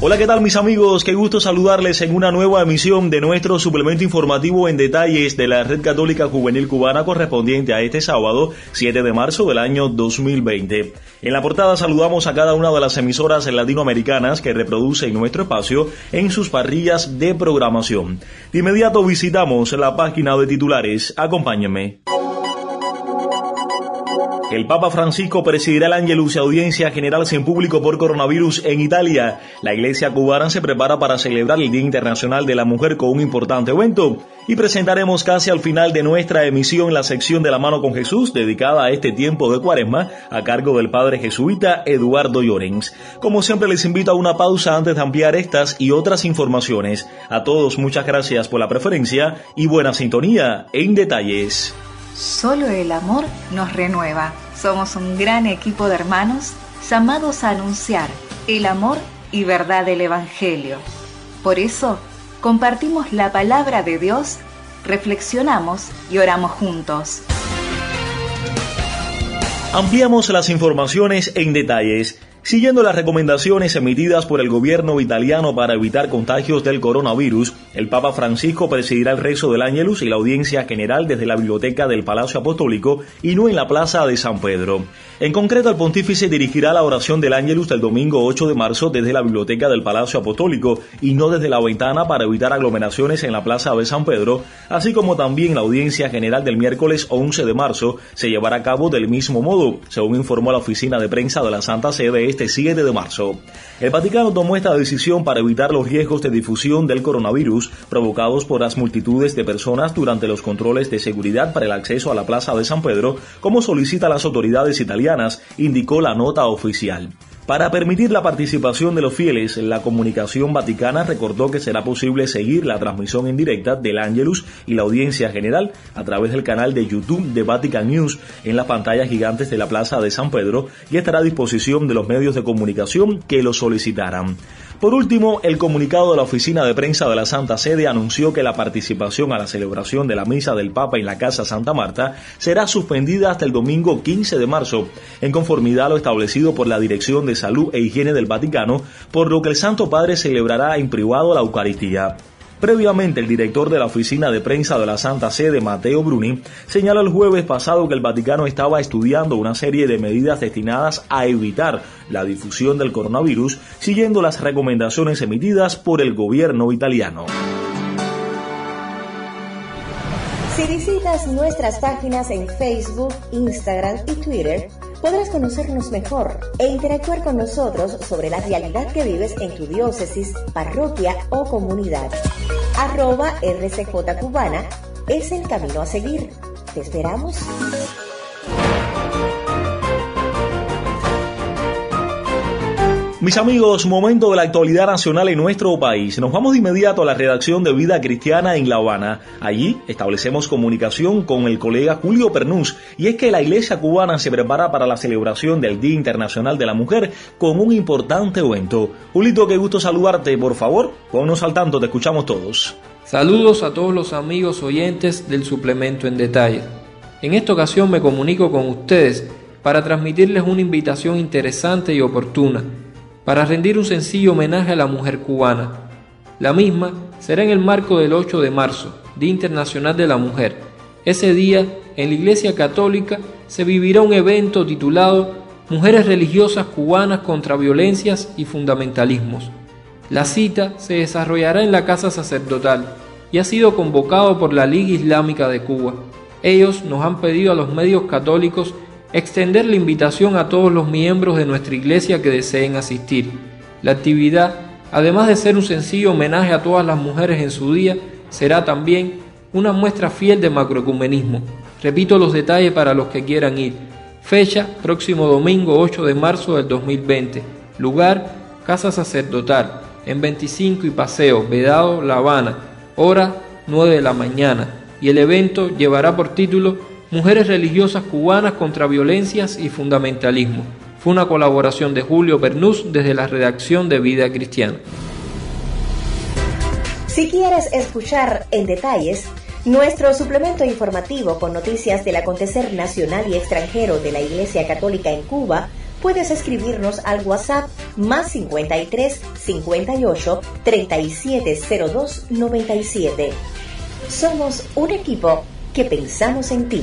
Hola, ¿qué tal mis amigos? Qué gusto saludarles en una nueva emisión de nuestro suplemento informativo en detalles de la Red Católica Juvenil Cubana correspondiente a este sábado 7 de marzo del año 2020. En la portada saludamos a cada una de las emisoras latinoamericanas que reproducen nuestro espacio en sus parrillas de programación. De inmediato visitamos la página de titulares. Acompáñenme. El Papa Francisco presidirá el Angelus audiencia general sin público por coronavirus en Italia. La iglesia cubana se prepara para celebrar el Día Internacional de la Mujer con un importante evento. Y presentaremos casi al final de nuestra emisión la sección de la mano con Jesús, dedicada a este tiempo de cuaresma, a cargo del padre jesuita Eduardo Llorens. Como siempre les invito a una pausa antes de ampliar estas y otras informaciones. A todos muchas gracias por la preferencia y buena sintonía en detalles. Solo el amor nos renueva. Somos un gran equipo de hermanos llamados a anunciar el amor y verdad del Evangelio. Por eso, compartimos la palabra de Dios, reflexionamos y oramos juntos. Ampliamos las informaciones en detalles. Siguiendo las recomendaciones emitidas por el gobierno italiano para evitar contagios del coronavirus, el Papa Francisco presidirá el rezo del Ángelus y la audiencia general desde la biblioteca del Palacio Apostólico y no en la Plaza de San Pedro. En concreto, el pontífice dirigirá la oración del Ángelus del domingo 8 de marzo desde la biblioteca del Palacio Apostólico y no desde la ventana para evitar aglomeraciones en la Plaza de San Pedro, así como también la audiencia general del miércoles 11 de marzo se llevará a cabo del mismo modo, según informó la oficina de prensa de la Santa Sede este 7 de marzo. El Vaticano tomó esta decisión para evitar los riesgos de difusión del coronavirus provocados por las multitudes de personas durante los controles de seguridad para el acceso a la Plaza de San Pedro, como solicita las autoridades italianas, indicó la nota oficial. Para permitir la participación de los fieles, la comunicación vaticana recordó que será posible seguir la transmisión en directa del Angelus y la audiencia general a través del canal de YouTube de Vatican News en las pantallas gigantes de la Plaza de San Pedro y estará a disposición de los medios de comunicación que lo solicitaran. Por último, el comunicado de la oficina de prensa de la Santa Sede anunció que la participación a la celebración de la misa del Papa en la Casa Santa Marta será suspendida hasta el domingo 15 de marzo, en conformidad a lo establecido por la Dirección de Salud e Higiene del Vaticano, por lo que el Santo Padre celebrará en privado la Eucaristía. Previamente, el director de la oficina de prensa de la Santa Sede, Mateo Bruni, señaló el jueves pasado que el Vaticano estaba estudiando una serie de medidas destinadas a evitar la difusión del coronavirus, siguiendo las recomendaciones emitidas por el gobierno italiano. Si visitas nuestras páginas en Facebook, Instagram y Twitter, podrás conocernos mejor e interactuar con nosotros sobre la realidad que vives en tu diócesis, parroquia o comunidad. Arroba RCJ Cubana es el camino a seguir. Te esperamos. Mis amigos, momento de la actualidad nacional en nuestro país. Nos vamos de inmediato a la redacción de Vida Cristiana en La Habana. Allí establecemos comunicación con el colega Julio Pernús y es que la iglesia cubana se prepara para la celebración del Día Internacional de la Mujer con un importante evento. Julito, qué gusto saludarte. Por favor, ponnos al tanto, te escuchamos todos. Saludos a todos los amigos oyentes del suplemento en detalle. En esta ocasión me comunico con ustedes para transmitirles una invitación interesante y oportuna para rendir un sencillo homenaje a la mujer cubana. La misma será en el marco del 8 de marzo, Día Internacional de la Mujer. Ese día, en la Iglesia Católica, se vivirá un evento titulado Mujeres religiosas cubanas contra violencias y fundamentalismos. La cita se desarrollará en la Casa Sacerdotal y ha sido convocado por la Liga Islámica de Cuba. Ellos nos han pedido a los medios católicos extender la invitación a todos los miembros de nuestra iglesia que deseen asistir. La actividad, además de ser un sencillo homenaje a todas las mujeres en su día, será también una muestra fiel de macroecumenismo. Repito los detalles para los que quieran ir. Fecha, próximo domingo 8 de marzo del 2020. Lugar, Casa Sacerdotal, en 25 y Paseo, Vedado, La Habana. hora 9 de la mañana, y el evento llevará por título Mujeres religiosas cubanas contra violencias y fundamentalismo. Fue una colaboración de Julio Bernús desde la redacción de Vida Cristiana. Si quieres escuchar en detalles nuestro suplemento informativo con noticias del acontecer nacional y extranjero de la Iglesia Católica en Cuba, puedes escribirnos al WhatsApp más 53 58 3702 97. Somos un equipo que pensamos en ti.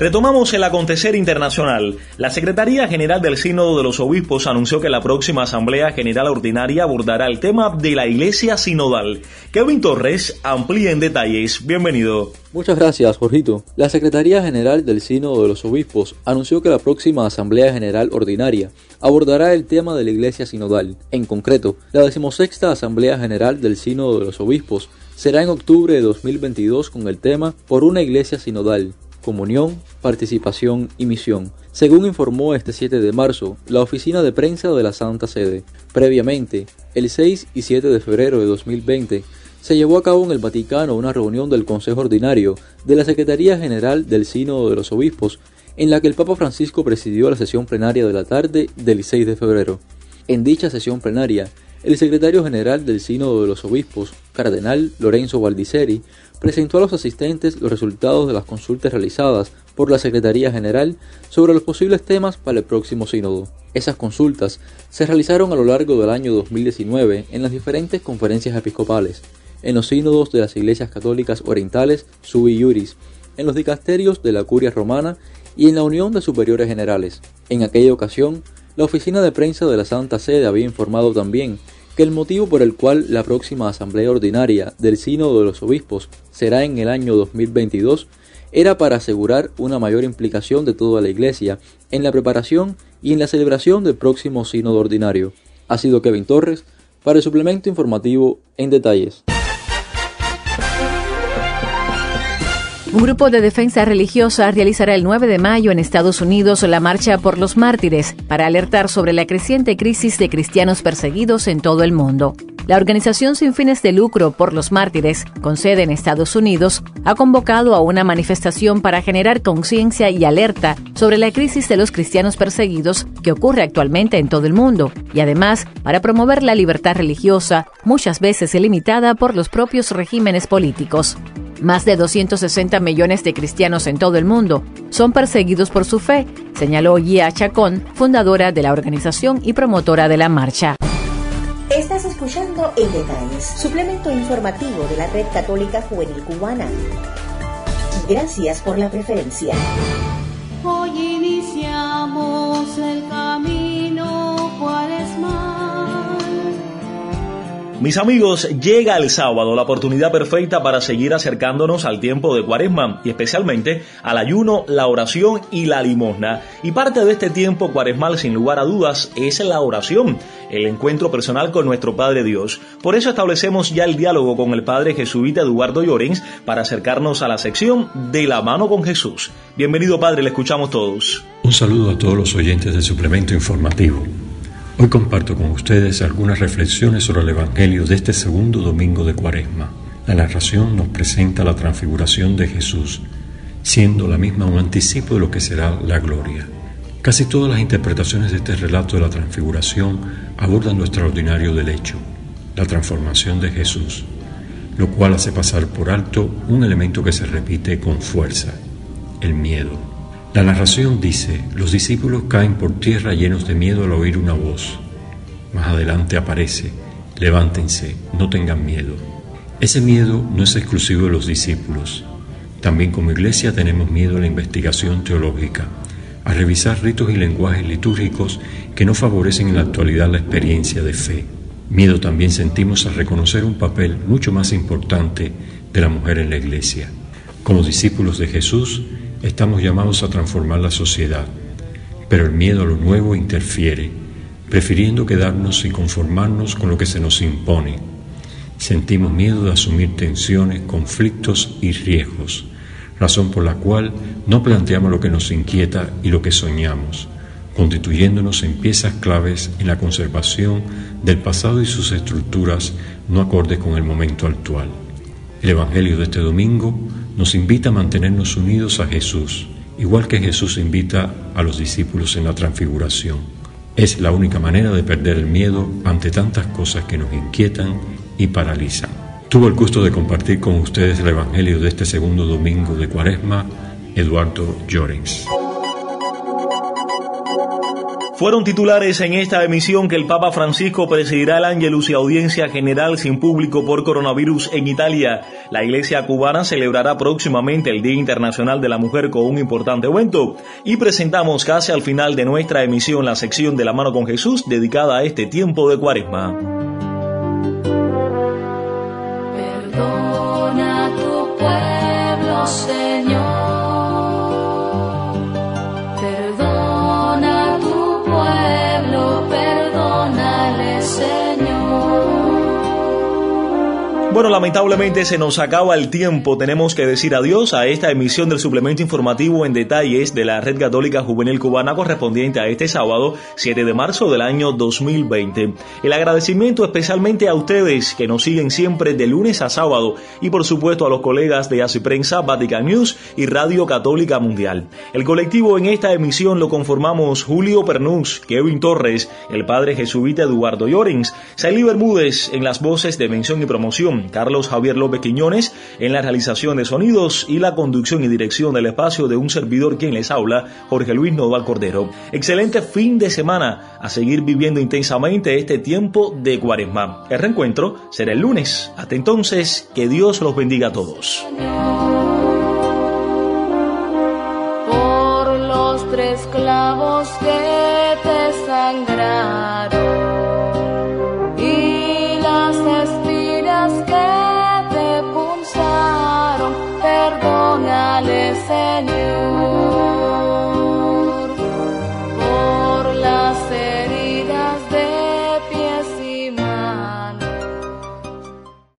Retomamos el acontecer internacional. La Secretaría General del Sínodo de los Obispos anunció que la próxima Asamblea General Ordinaria abordará el tema de la Iglesia Sinodal. Kevin Torres amplía en detalles. Bienvenido. Muchas gracias, Jorgito. La Secretaría General del Sínodo de los Obispos anunció que la próxima Asamblea General Ordinaria abordará el tema de la Iglesia Sinodal. En concreto, la decimosexta Asamblea General del Sínodo de los Obispos será en octubre de 2022 con el tema Por una Iglesia Sinodal comunión, participación y misión, según informó este 7 de marzo la oficina de prensa de la Santa Sede. Previamente, el 6 y 7 de febrero de 2020, se llevó a cabo en el Vaticano una reunión del Consejo Ordinario de la Secretaría General del Sínodo de los Obispos, en la que el Papa Francisco presidió la sesión plenaria de la tarde del 6 de febrero. En dicha sesión plenaria, el secretario general del Sínodo de los Obispos, Cardenal Lorenzo Valdiceri, presentó a los asistentes los resultados de las consultas realizadas por la Secretaría General sobre los posibles temas para el próximo sínodo. Esas consultas se realizaron a lo largo del año 2019 en las diferentes conferencias episcopales, en los sínodos de las iglesias católicas orientales Sui Iuris, en los dicasterios de la Curia Romana y en la Unión de Superiores Generales. En aquella ocasión, la oficina de prensa de la Santa Sede había informado también que el motivo por el cual la próxima Asamblea Ordinaria del Sínodo de los Obispos será en el año 2022 era para asegurar una mayor implicación de toda la Iglesia en la preparación y en la celebración del próximo Sínodo Ordinario. Ha sido Kevin Torres para el suplemento informativo en detalles. Un grupo de defensa religiosa realizará el 9 de mayo en Estados Unidos la Marcha por los Mártires para alertar sobre la creciente crisis de cristianos perseguidos en todo el mundo. La organización sin fines de lucro por los mártires, con sede en Estados Unidos, ha convocado a una manifestación para generar conciencia y alerta sobre la crisis de los cristianos perseguidos que ocurre actualmente en todo el mundo, y además para promover la libertad religiosa, muchas veces limitada por los propios regímenes políticos. Más de 260 millones de cristianos en todo el mundo son perseguidos por su fe, señaló Yia Chacón, fundadora de la organización y promotora de la marcha. Estás escuchando En Detalles, suplemento informativo de la Red Católica Juvenil Cubana. Gracias por la preferencia. Hoy iniciamos el Mis amigos, llega el sábado la oportunidad perfecta para seguir acercándonos al tiempo de cuaresma y especialmente al ayuno, la oración y la limosna. Y parte de este tiempo cuaresmal sin lugar a dudas es la oración, el encuentro personal con nuestro Padre Dios. Por eso establecemos ya el diálogo con el Padre jesuita Eduardo Llorens para acercarnos a la sección de la mano con Jesús. Bienvenido Padre, le escuchamos todos. Un saludo a todos los oyentes del suplemento informativo. Hoy comparto con ustedes algunas reflexiones sobre el Evangelio de este segundo domingo de Cuaresma. La narración nos presenta la transfiguración de Jesús, siendo la misma un anticipo de lo que será la gloria. Casi todas las interpretaciones de este relato de la transfiguración abordan lo extraordinario del hecho, la transformación de Jesús, lo cual hace pasar por alto un elemento que se repite con fuerza, el miedo. La narración dice, los discípulos caen por tierra llenos de miedo al oír una voz. Más adelante aparece, levántense, no tengan miedo. Ese miedo no es exclusivo de los discípulos. También como iglesia tenemos miedo a la investigación teológica, a revisar ritos y lenguajes litúrgicos que no favorecen en la actualidad la experiencia de fe. Miedo también sentimos a reconocer un papel mucho más importante de la mujer en la iglesia. Como discípulos de Jesús, Estamos llamados a transformar la sociedad, pero el miedo a lo nuevo interfiere, prefiriendo quedarnos y conformarnos con lo que se nos impone. Sentimos miedo de asumir tensiones, conflictos y riesgos, razón por la cual no planteamos lo que nos inquieta y lo que soñamos, constituyéndonos en piezas claves en la conservación del pasado y sus estructuras no acordes con el momento actual. El Evangelio de este domingo nos invita a mantenernos unidos a Jesús, igual que Jesús invita a los discípulos en la transfiguración. Es la única manera de perder el miedo ante tantas cosas que nos inquietan y paralizan. Tuvo el gusto de compartir con ustedes el Evangelio de este segundo domingo de Cuaresma, Eduardo Llorens. Fueron titulares en esta emisión que el Papa Francisco presidirá el Angelus y audiencia general sin público por coronavirus en Italia. La iglesia cubana celebrará próximamente el Día Internacional de la Mujer con un importante evento. Y presentamos casi al final de nuestra emisión la sección de la mano con Jesús dedicada a este tiempo de cuaresma. Perdona tu pueblo, Señor. Bueno, lamentablemente se nos acaba el tiempo. Tenemos que decir adiós a esta emisión del suplemento informativo en detalles de la Red Católica Juvenil Cubana correspondiente a este sábado 7 de marzo del año 2020. El agradecimiento especialmente a ustedes que nos siguen siempre de lunes a sábado y por supuesto a los colegas de Así Prensa, Vatican News y Radio Católica Mundial. El colectivo en esta emisión lo conformamos Julio Pernús, Kevin Torres, el padre jesuita Eduardo Llorens, Saily Bermúdez en las voces de mención y promoción Carlos Javier López Quiñones en la realización de sonidos y la conducción y dirección del espacio de un servidor quien les habla, Jorge Luis Nodal Cordero. Excelente fin de semana a seguir viviendo intensamente este tiempo de cuaresma. El reencuentro será el lunes. Hasta entonces, que Dios los bendiga a todos. Por los tres clavos que